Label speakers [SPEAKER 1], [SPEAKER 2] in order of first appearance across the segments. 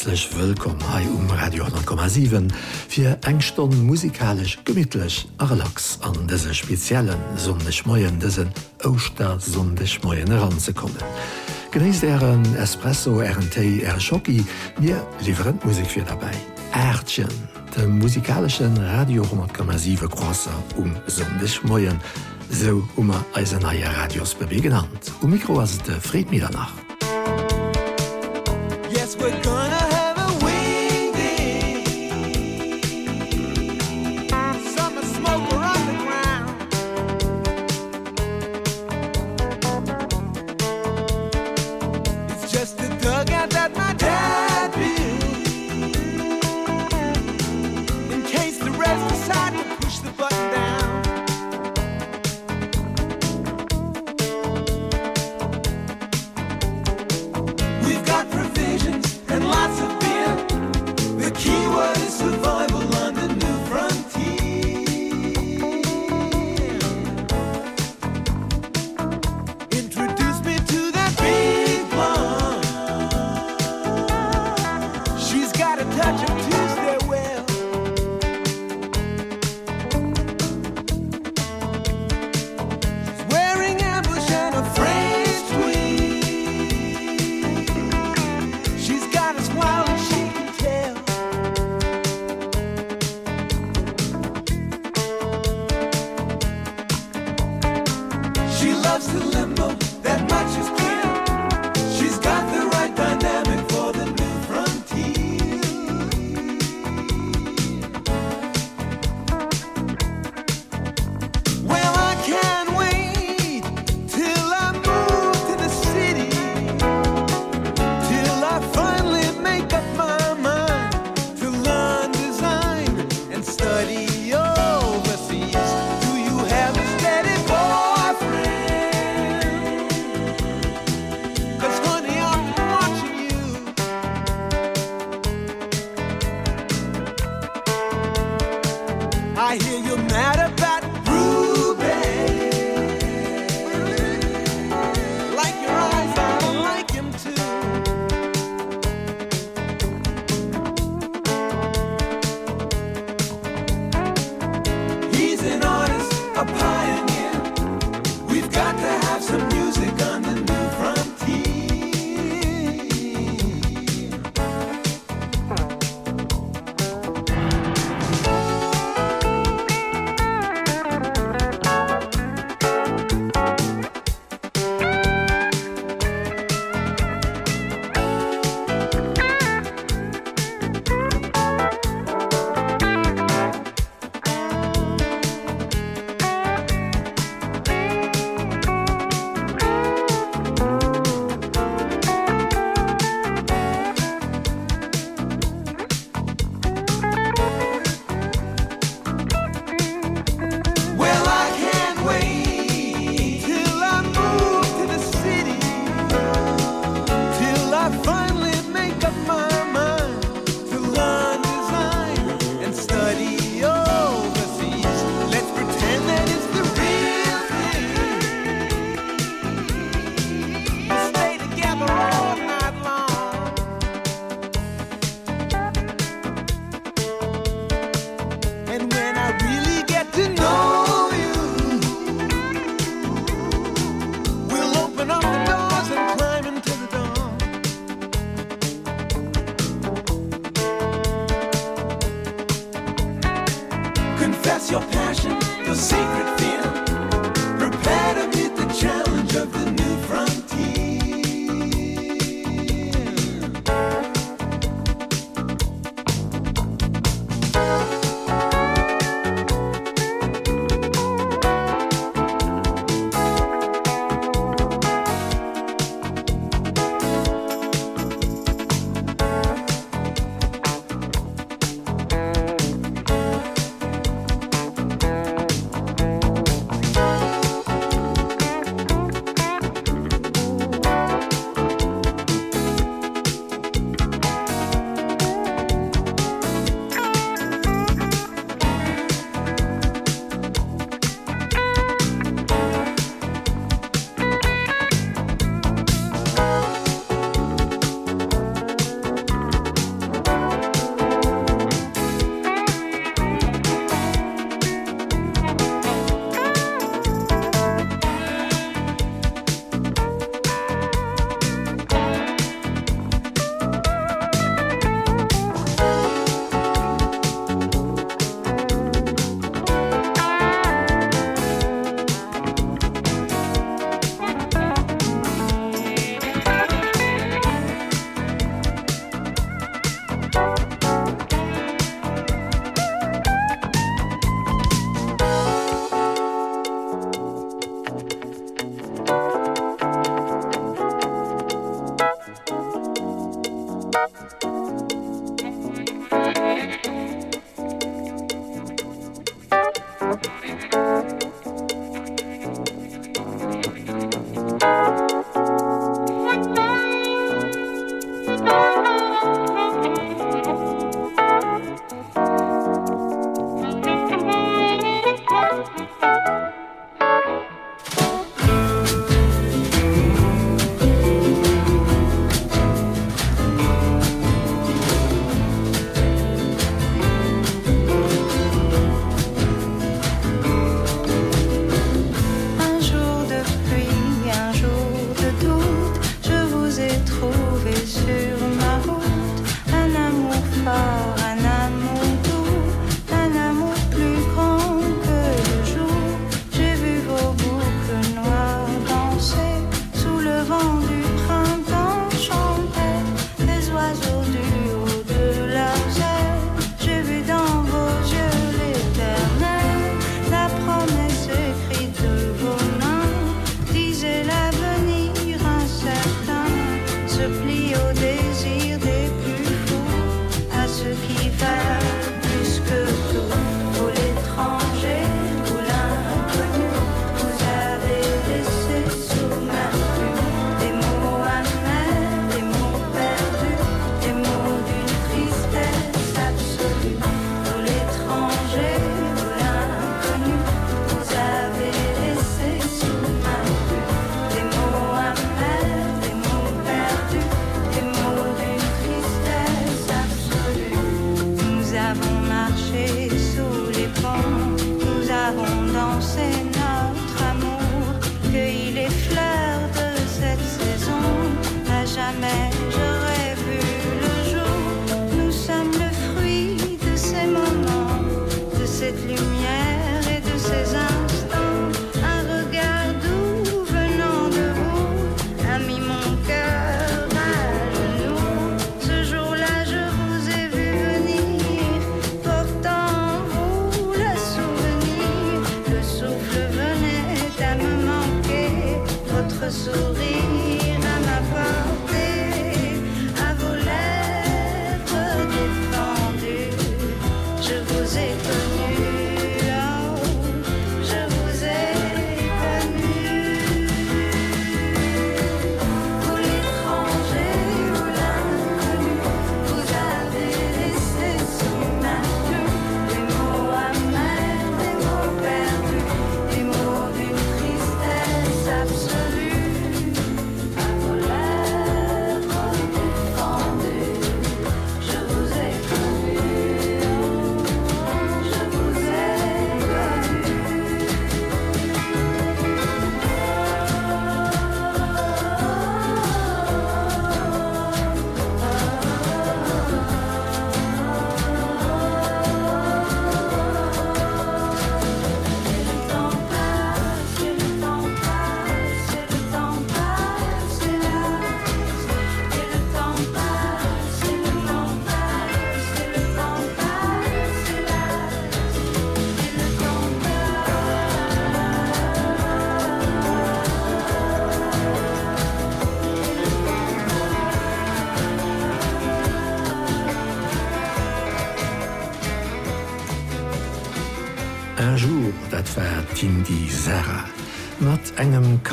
[SPEAKER 1] herzlich wëllkom hai um Radio 10,7 fir engton musikalisch gemmittlech Arlax an dese speziellen sondech Moien dessen Oster sondech Moien heranzekommen. Genéis Ären Espresso, RNT, Air Schocki, mir Liverent Musik fir dabei. Ächen, dem musikalischen Radio,7 Crosser um sondech Moien, so ummer Eisenaier Radios bewe genannt. Um Mikro as de Fred mir danach.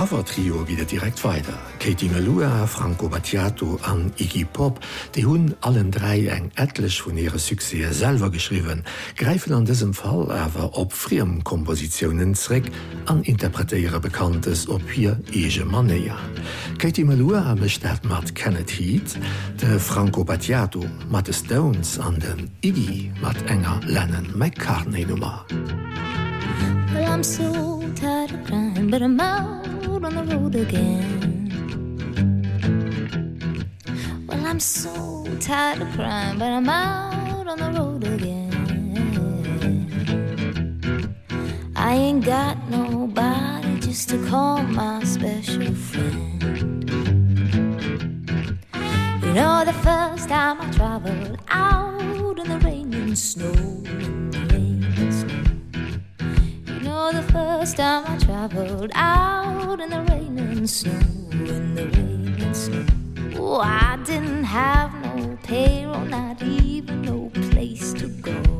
[SPEAKER 2] Covertrio wieder direkt weiter. Katie Melua, Franco Battiato an Iggy Pop, die hunn allen drei eng etlech vun ihre Suse selber geschrieben, greifen an diesem Fall awer op friem Kompositionenreck an interpretéiere bekanntes op hier ege Manier. Katie Melua amestat mat Kenneth Heat, de Franco Battiato, Matt Stones an den Iggy mat enger Lennon McCartney Nummer.
[SPEAKER 3] Well, I'm so tired of crying, but I'm out on the road again. Well I'm so tired of crying but I'm out on the road again. I ain't got nobody just to call my special friend. You know the first time I traveled out in the rain and snow first time I traveled out in the rain and snow, in the rain and snow. Oh, I didn't have no payroll, not even no place to go.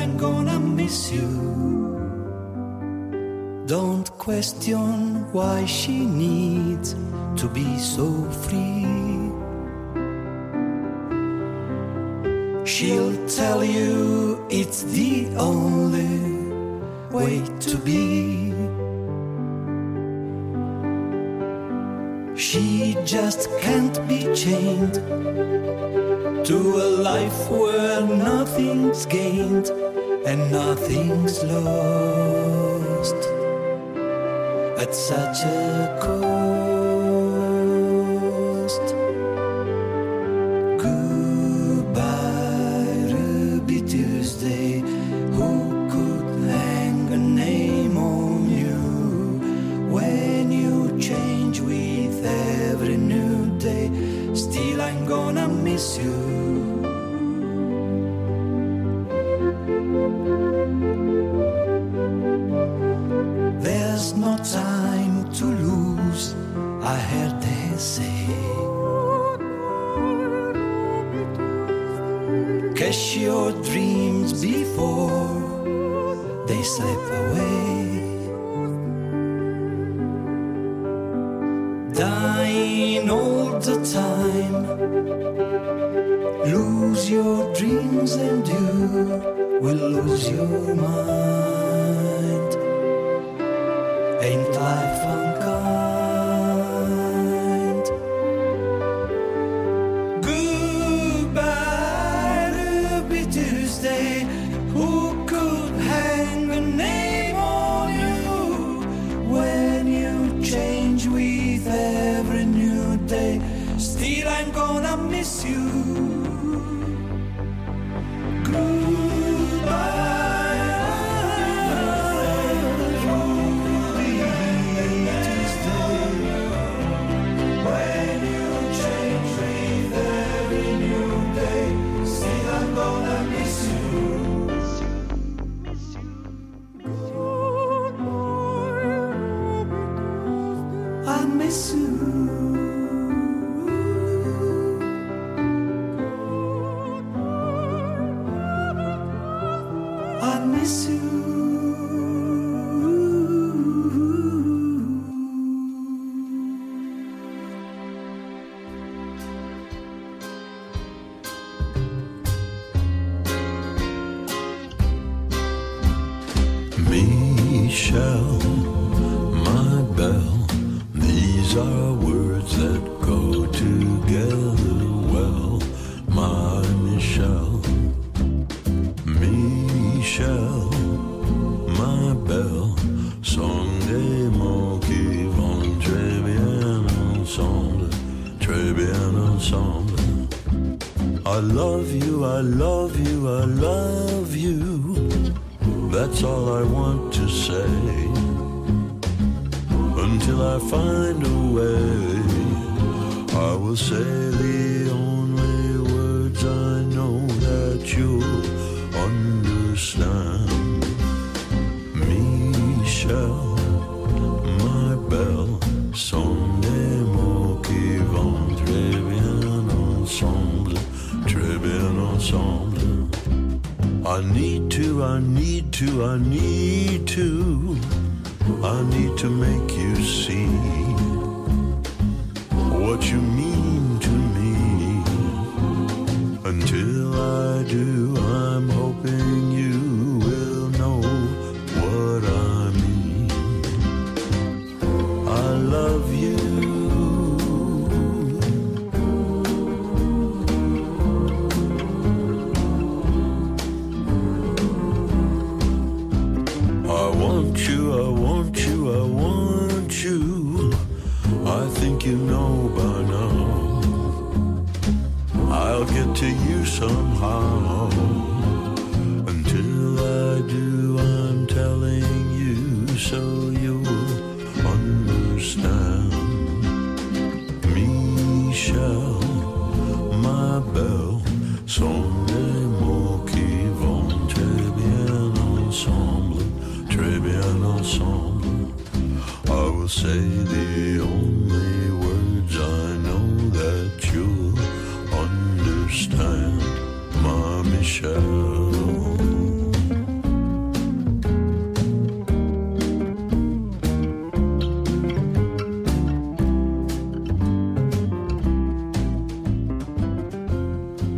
[SPEAKER 3] I'm gonna miss you.
[SPEAKER 4] Don't question why she needs to be so free. She'll tell you it's the only way to be. She just can't be chained to a life where nothing's gained and nothing's lost at such a cost. Goodbye, Ruby Tuesday. Who could hang a name on you when you change with every new day? Still, I'm gonna miss you. stay Sam,
[SPEAKER 5] Michelle, ma belle, sont des mots qui vont très bien ensemble, très bien ensemble. I need to, I need to, I need to, I need to make you see what you mean.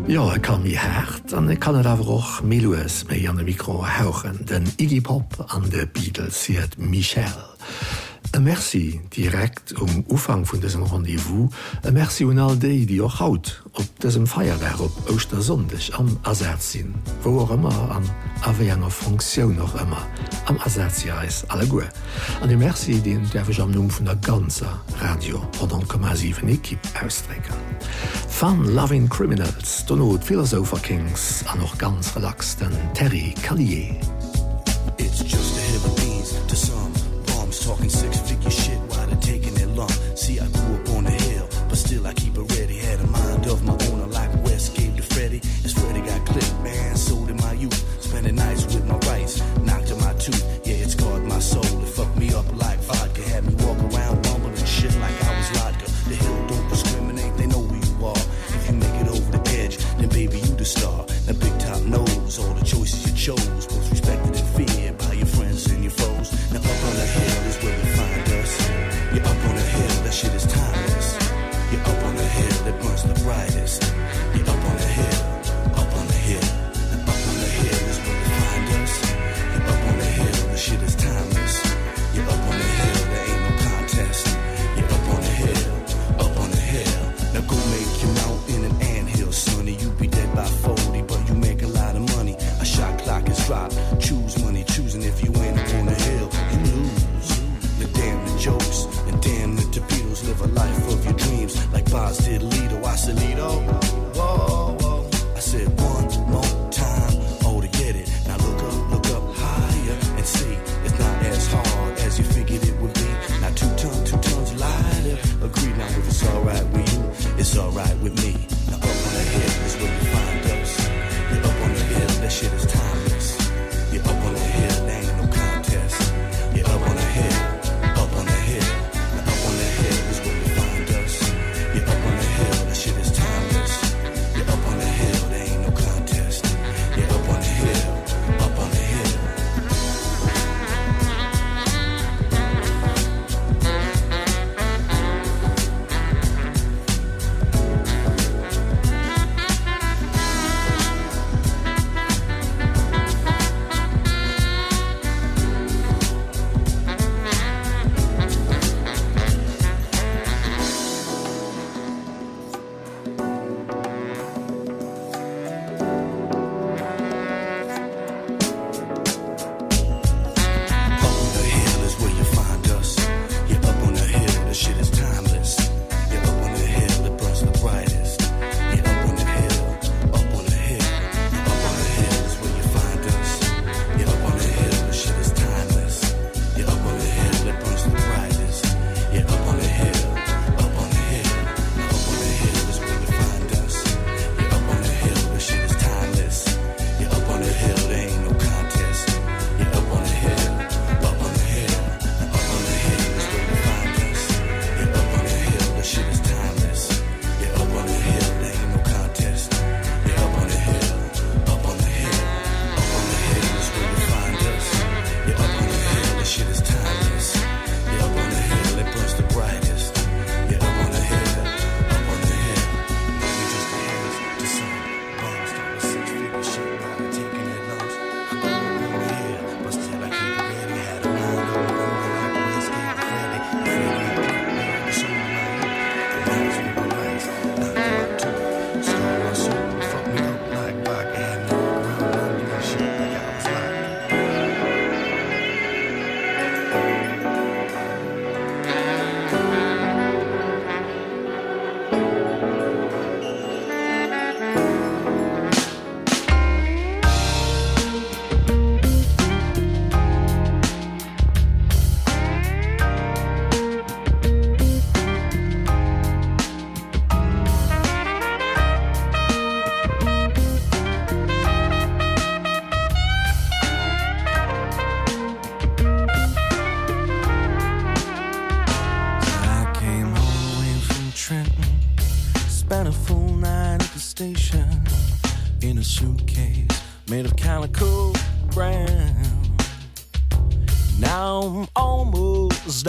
[SPEAKER 2] Ja ik kan mi hart an ik kann et awer och Meloes méi an de Mikro hauchen, den Igipop an de Beatles hiret Michel. E Merci direkt um Ufang vun diesem Rendevous, e Merci un all déi, die och haut op dessem Feierwer op Oster sondech am Ersatz sinn, wo er immer an aéianger Fioun noch immer am Ersatzia is alle goe. An de Merci den derfich am Numm vun der ganzer Radio 10,7 Ekip ausstrecken. Fan Loving Criminals, Donald Philosopher Kings an noch ganz relaxten Terry Callier.
[SPEAKER 6] It's just a head of beans to some bombs talking
[SPEAKER 7] sick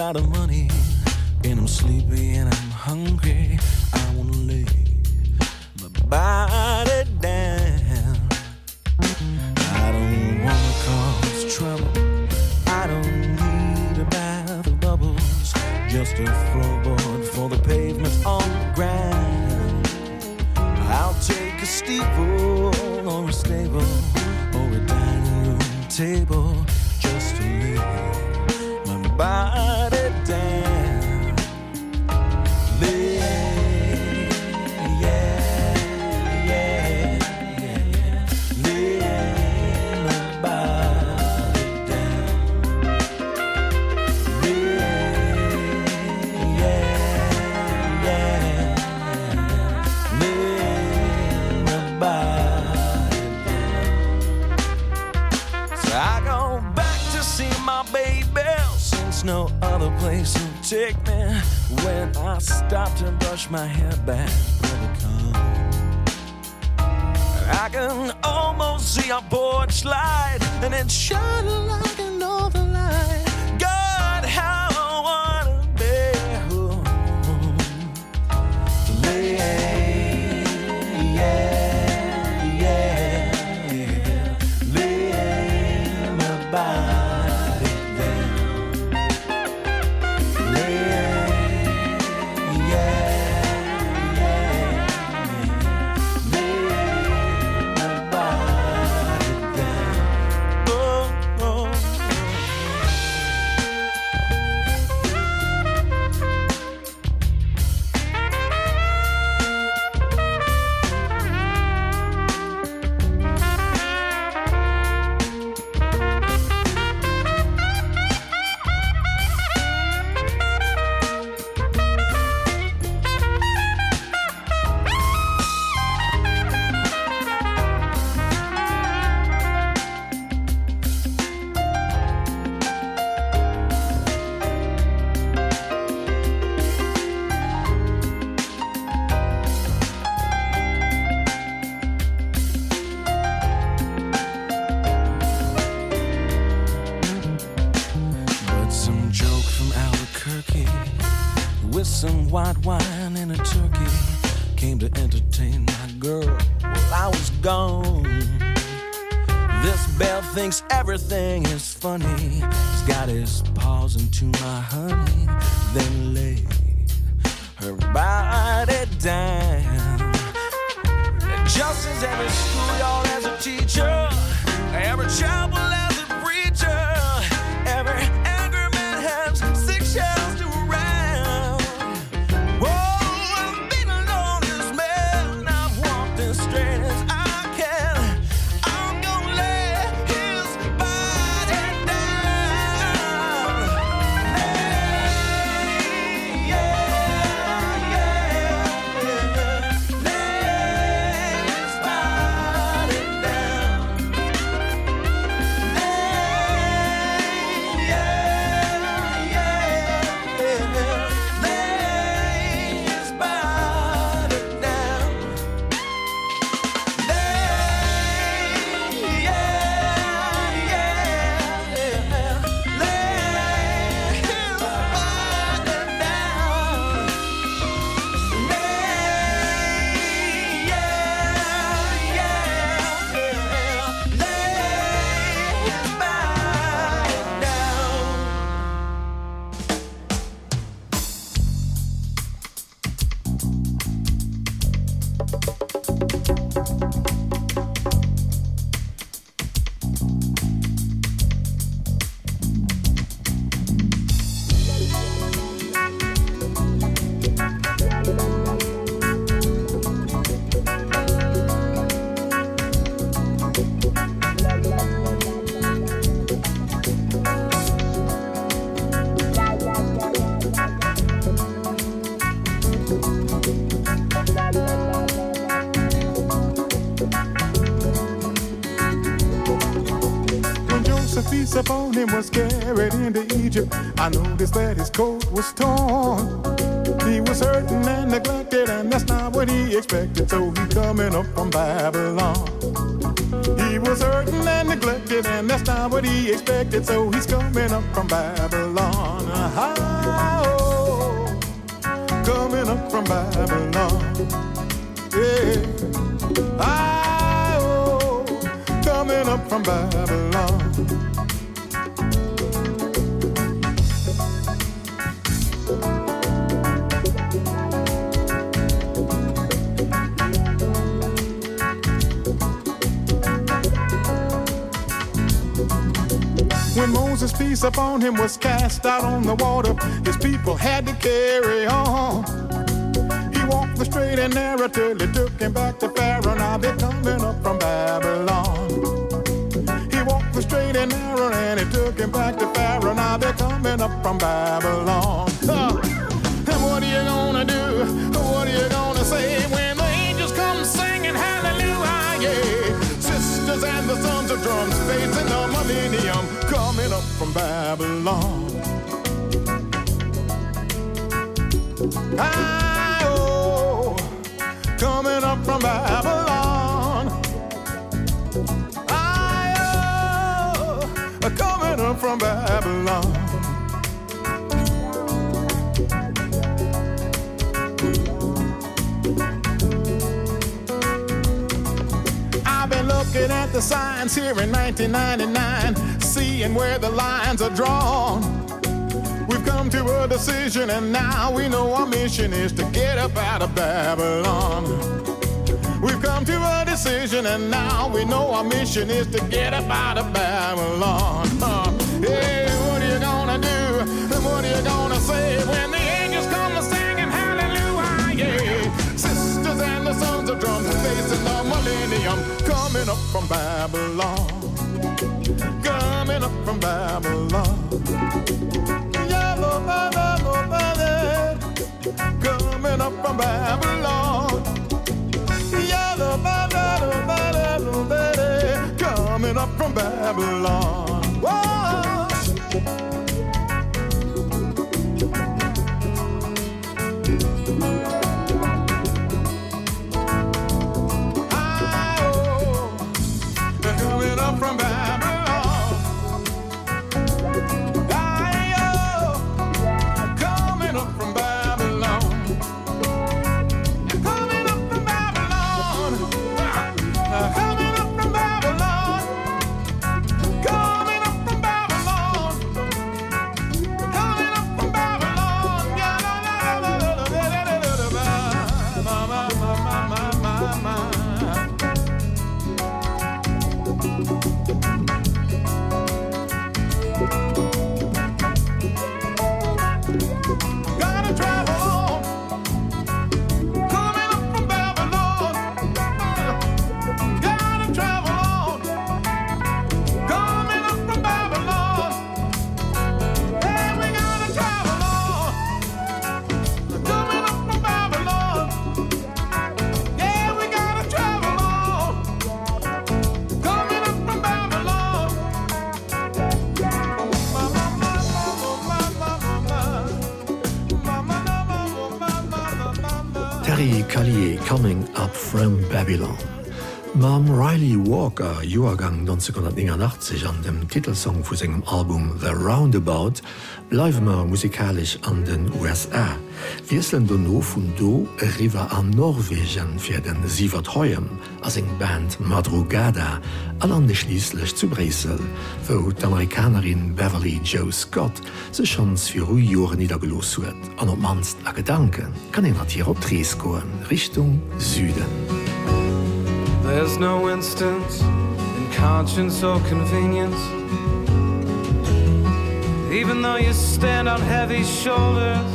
[SPEAKER 7] out of money. And I'm sleepy and I'm hungry. I wanna lay my body down. I don't wanna cause trouble. I don't need a bath of bubbles. Just a floorboard for the pavement on the ground. I'll take a steeple or a stable or a dining room table take me when I stop and brush my hair back where they come. I can almost see a porch light and then shines a
[SPEAKER 8] light. Egypt, I noticed that his coat was torn. He was hurting and neglected, and that's not what he expected. So he's coming up from Babylon.
[SPEAKER 9] He was hurting and neglected, and that's not what he expected. So he's coming up from Babylon. Oh, coming up from Babylon. Yeah. Ah, oh, coming up from Babylon. Peace upon him was cast out on the water. His people had to carry on. He walked the straight and narrow till he took him back to Pharaoh. Now they're coming up from Babylon. He walked the straight and narrow and he took him back to Pharaoh. Now they're coming up from Babylon. Huh. and what are you gonna do? What are you gonna say when the drums facing the millennium coming up from Babylon. I, oh, coming up from Babylon. I, oh, coming up from Babylon looking at the signs here in 1999 seeing where the lines are drawn. We've come to a decision and now we know our mission is to get up out of Babylon. We've come to a decision and now we know our mission is to get up out of Babylon. Uh, hey what are you gonna do? What are you gonna say when the angels come to sing and hallelujah? Yeah. Sisters and the sons of drums the millennium coming up from Babylon. Coming up from Babylon. Yellow Babylon, coming up from Babylon. Yellow Babylon, coming up from Babylon
[SPEAKER 2] Walker Joergang 1989 an dem Titelsong vu segem Album „The Roundabout bleiwemer musikalisch an den USA. Wieselen do no vun do River an Norwegen fir den Sievert heem ass eng Band Madrugada all an de schlieslech zu Bresel, wo d'Amerikanerin Beverly Joe Scott se schons fir Ru Joren niedergelos huet, an op manst a Gedanken kann en wat hier op Treeskoen Richtung Süden.
[SPEAKER 10] There's no instance conscience or convenience. Even though you stand on heavy shoulders.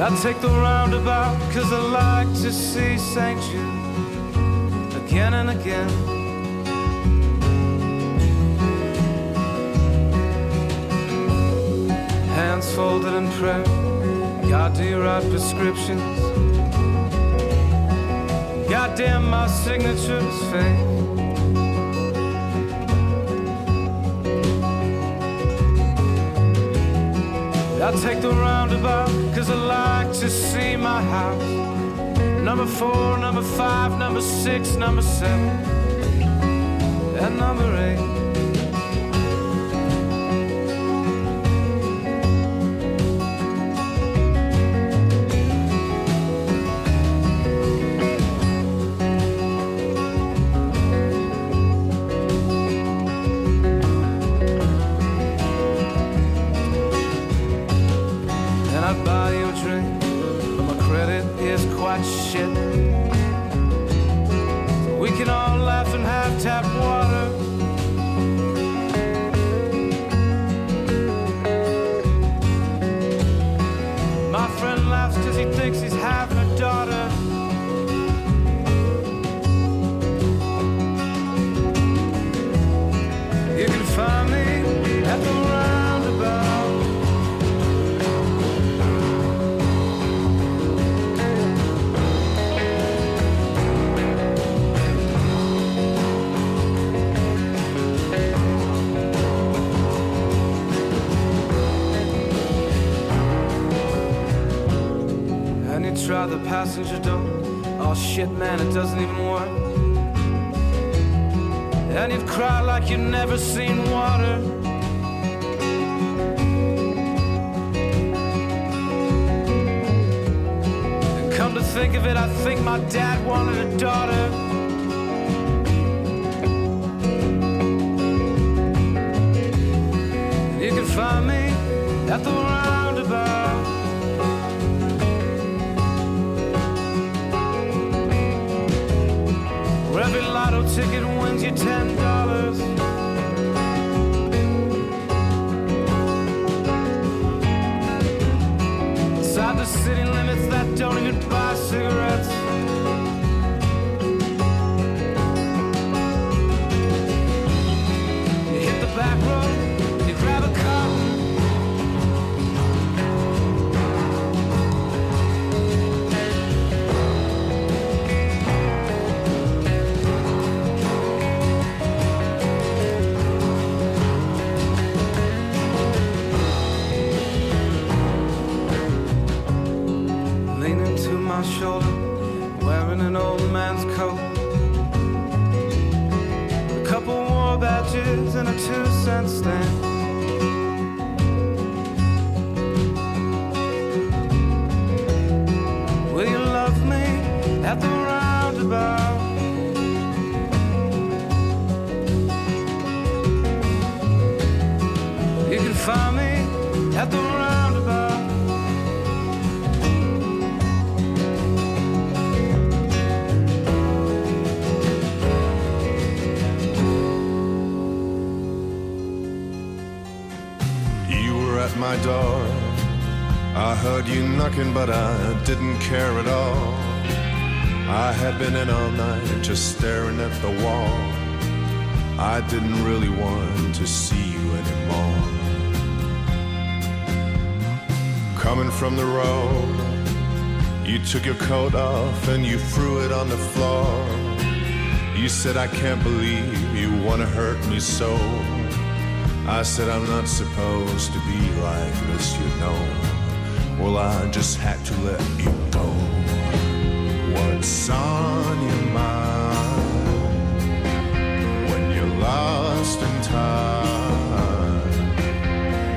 [SPEAKER 10] I take the roundabout cause I like to see sanction again and again. Hands folded in prayer God do you write prescriptions God damn my signatures fake. I take the roundabout cause I like to see my house. Number four number five number six number seven and number eight passenger door oh shit man it doesn't even work. And you'd cry like you've never seen water. And come to think of it I think my dad wanted a daughter ticket wins you ten in a couple war badges and a two cent stamp. will you love me at the roundabout you can find me at the roundabout
[SPEAKER 11] my door. I heard you knocking but I didn't care at all. I had been in all night just staring at the wall. I didn't really want to see you anymore. Coming from the road you took your coat off and you threw it on the floor. You said I can't believe you want to hurt me so I said I'm not supposed to be like this you know. Well I just had to let you go what's on your mind when you're lost in time.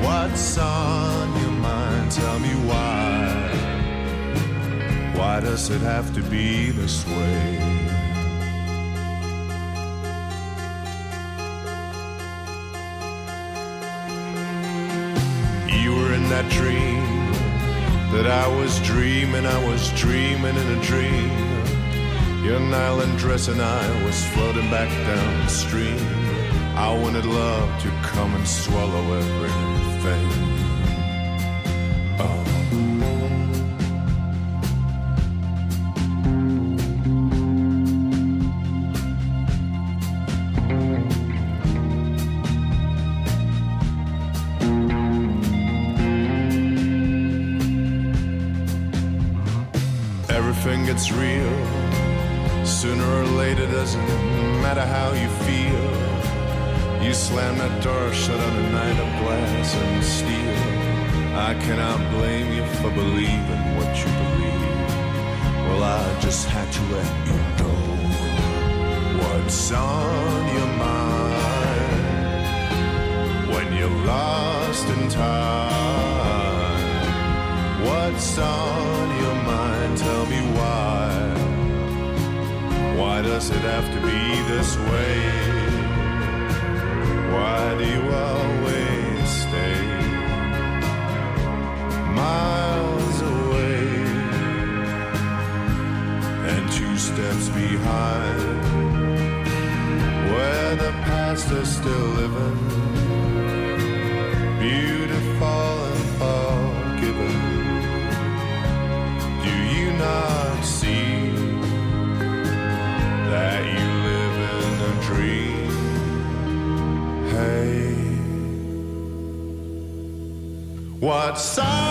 [SPEAKER 11] What's on your mind? Tell me why. Why does it have to be this way dream that I was dreaming I was dreaming in a dream. Young island dress and I was floating back down the stream. I wanted love to come and swallow everything. Oh. it's real. Sooner or later, doesn't matter how you feel. You slam that door shut on a night of glass and steel. I cannot blame you for believing what you believe. Well, I just had to let you go. What's on your mind when you're lost in time? What's on your tell me why. Why does it have to be this way? Why do you always stay miles away and two steps behind where the past is still living? What side?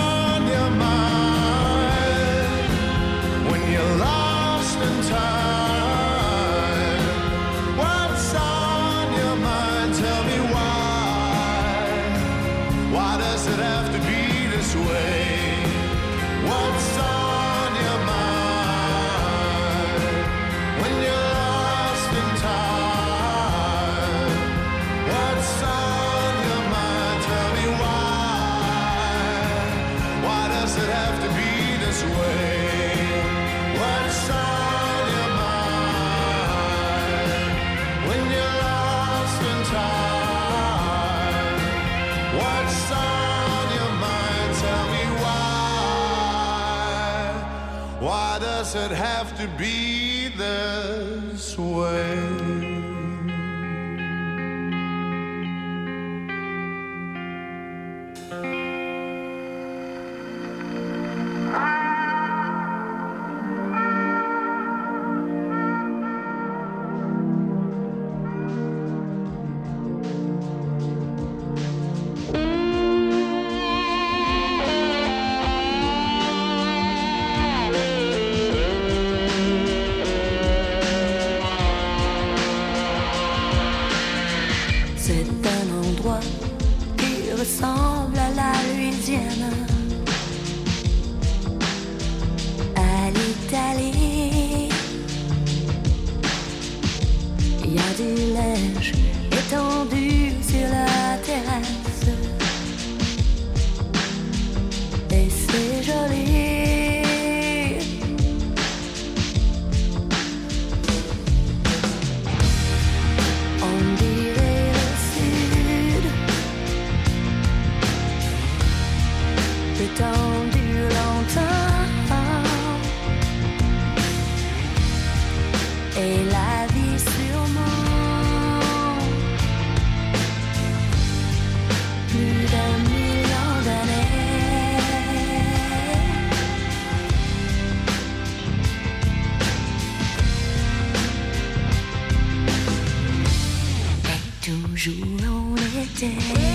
[SPEAKER 11] does it have to be?
[SPEAKER 12] day.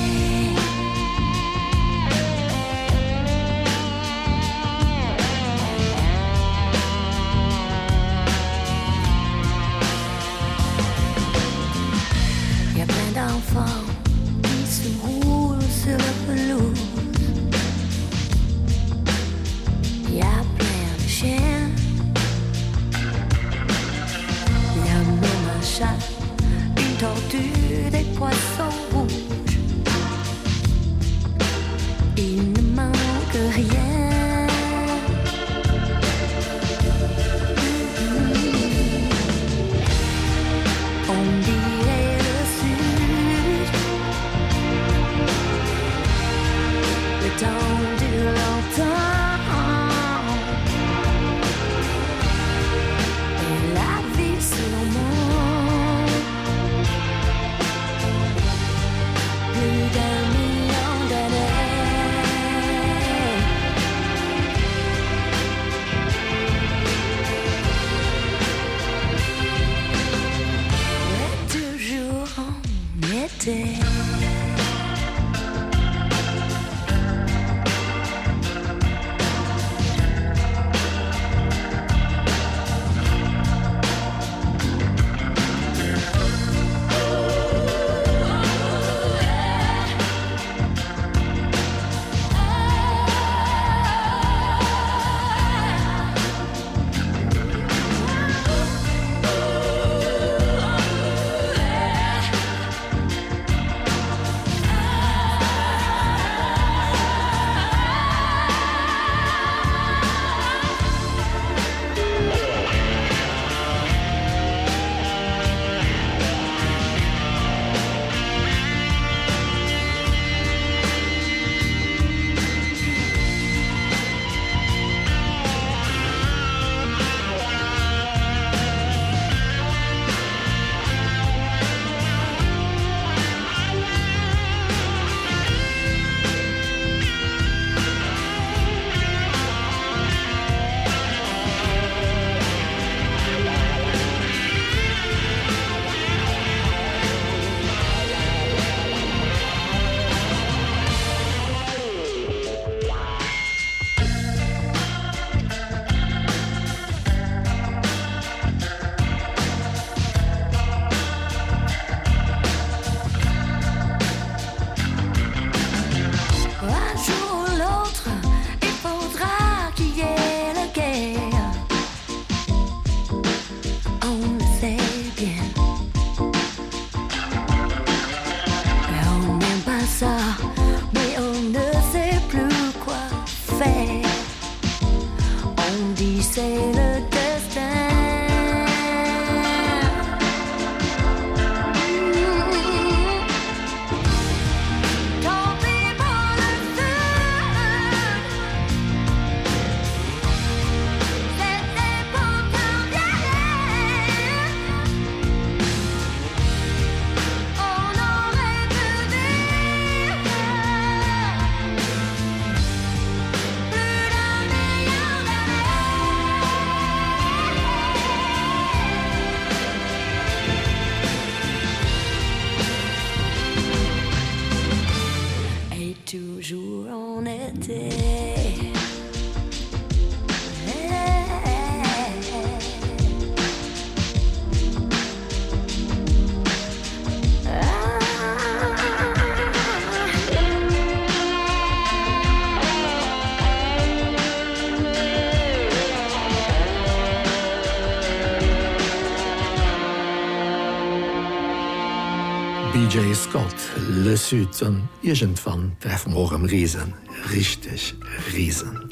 [SPEAKER 12] Le
[SPEAKER 2] Süd an Igentwan treffen morem Riesen richtig Riesen.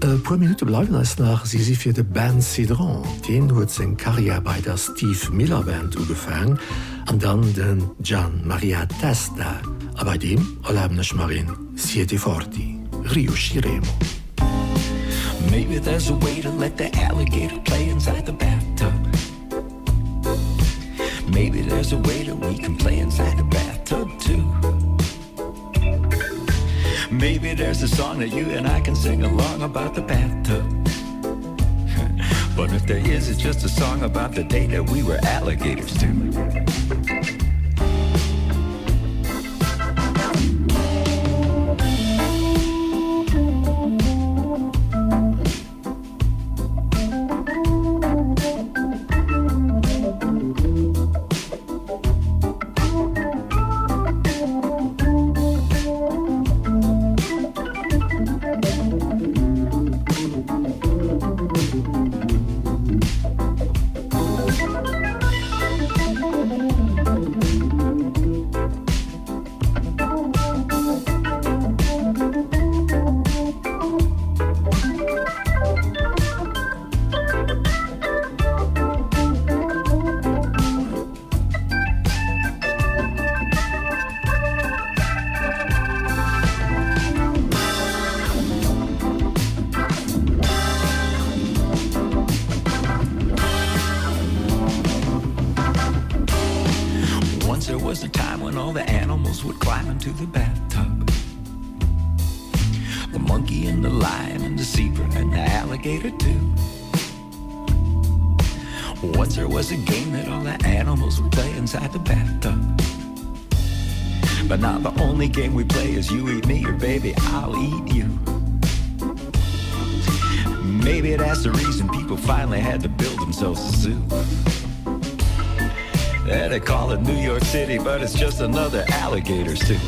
[SPEAKER 2] E pu Minute bleiben als nach si sie fir de Band Cedron, den huet seg Karriere bei der Steve Miller Band ugefang, an dann den Gian Maria Testa, a bei dem allebnech Marin siete forti, Rio Chiremo.
[SPEAKER 13] Maybe there's a way to let the alligator play inside the bathtub maybe there's a way that we can play inside the bathtub too. Maybe there's a song that you and I can sing along about the bathtub. But if there is it's just a song about the day that we were alligators too but
[SPEAKER 4] now the only game we play is you eat me or baby, I'll eat you. Maybe that's the reason people finally had to build themselves a zoo. Yeah, they call it New York City, but it's just another alligators too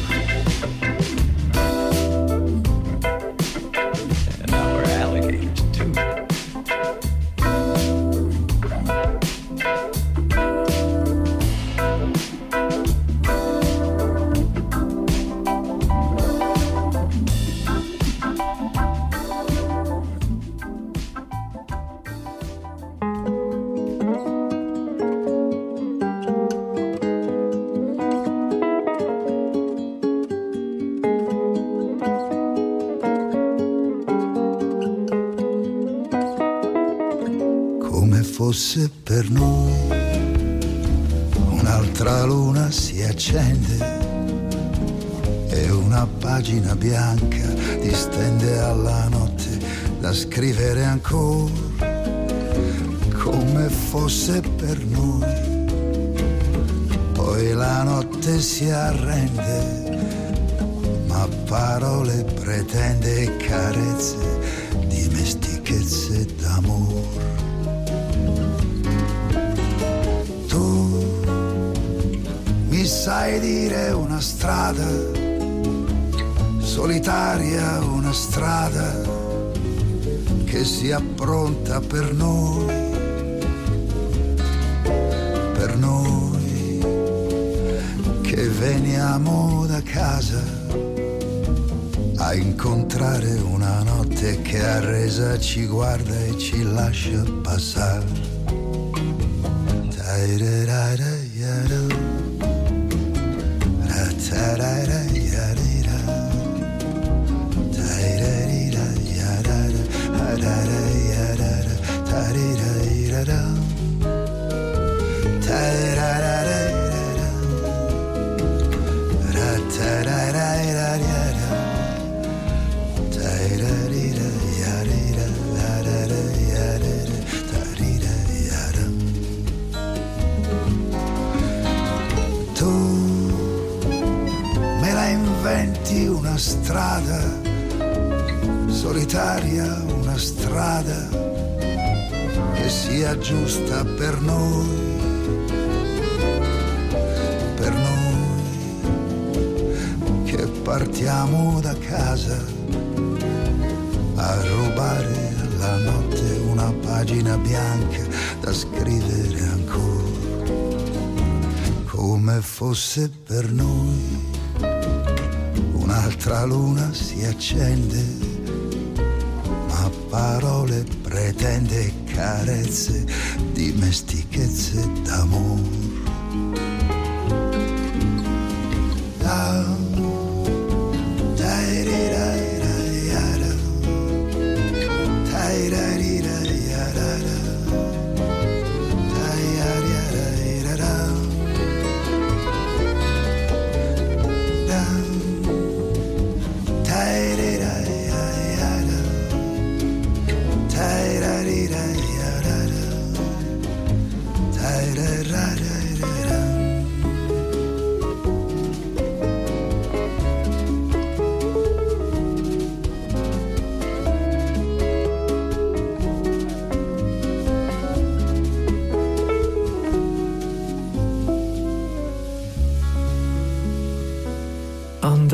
[SPEAKER 4] sia pronta per noi per noi che veniamo da casa a incontrare una notte che a resa ci guarda e ci lascia passare solitaria una strada che sia giusta per noi per noi che partiamo da casa a rubare la notte una pagina bianca da scrivere ancora come fosse per noi un'altra luna si accende ma parole pretende carezze dimestichezze d'amore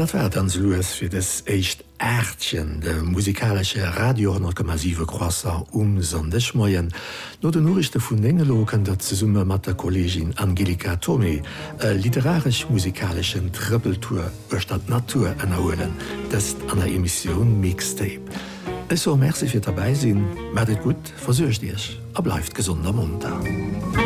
[SPEAKER 2] dat wär ans Louis fir des echt Ächen de musikalsche Radio 10,7 Crosser um sondech moien, no den Norrichte vun Engeloken dat ze Summe mat der Kollegin Angelika Tommy e literarisch-musikalischen Trippeltour bestand Natur ennnerhoelen, dest an der Emission Mixtape. Es so Merzi fir dabei sinn, mat werdet gut. Versøcht Dich, a bleifft gesunder Montag.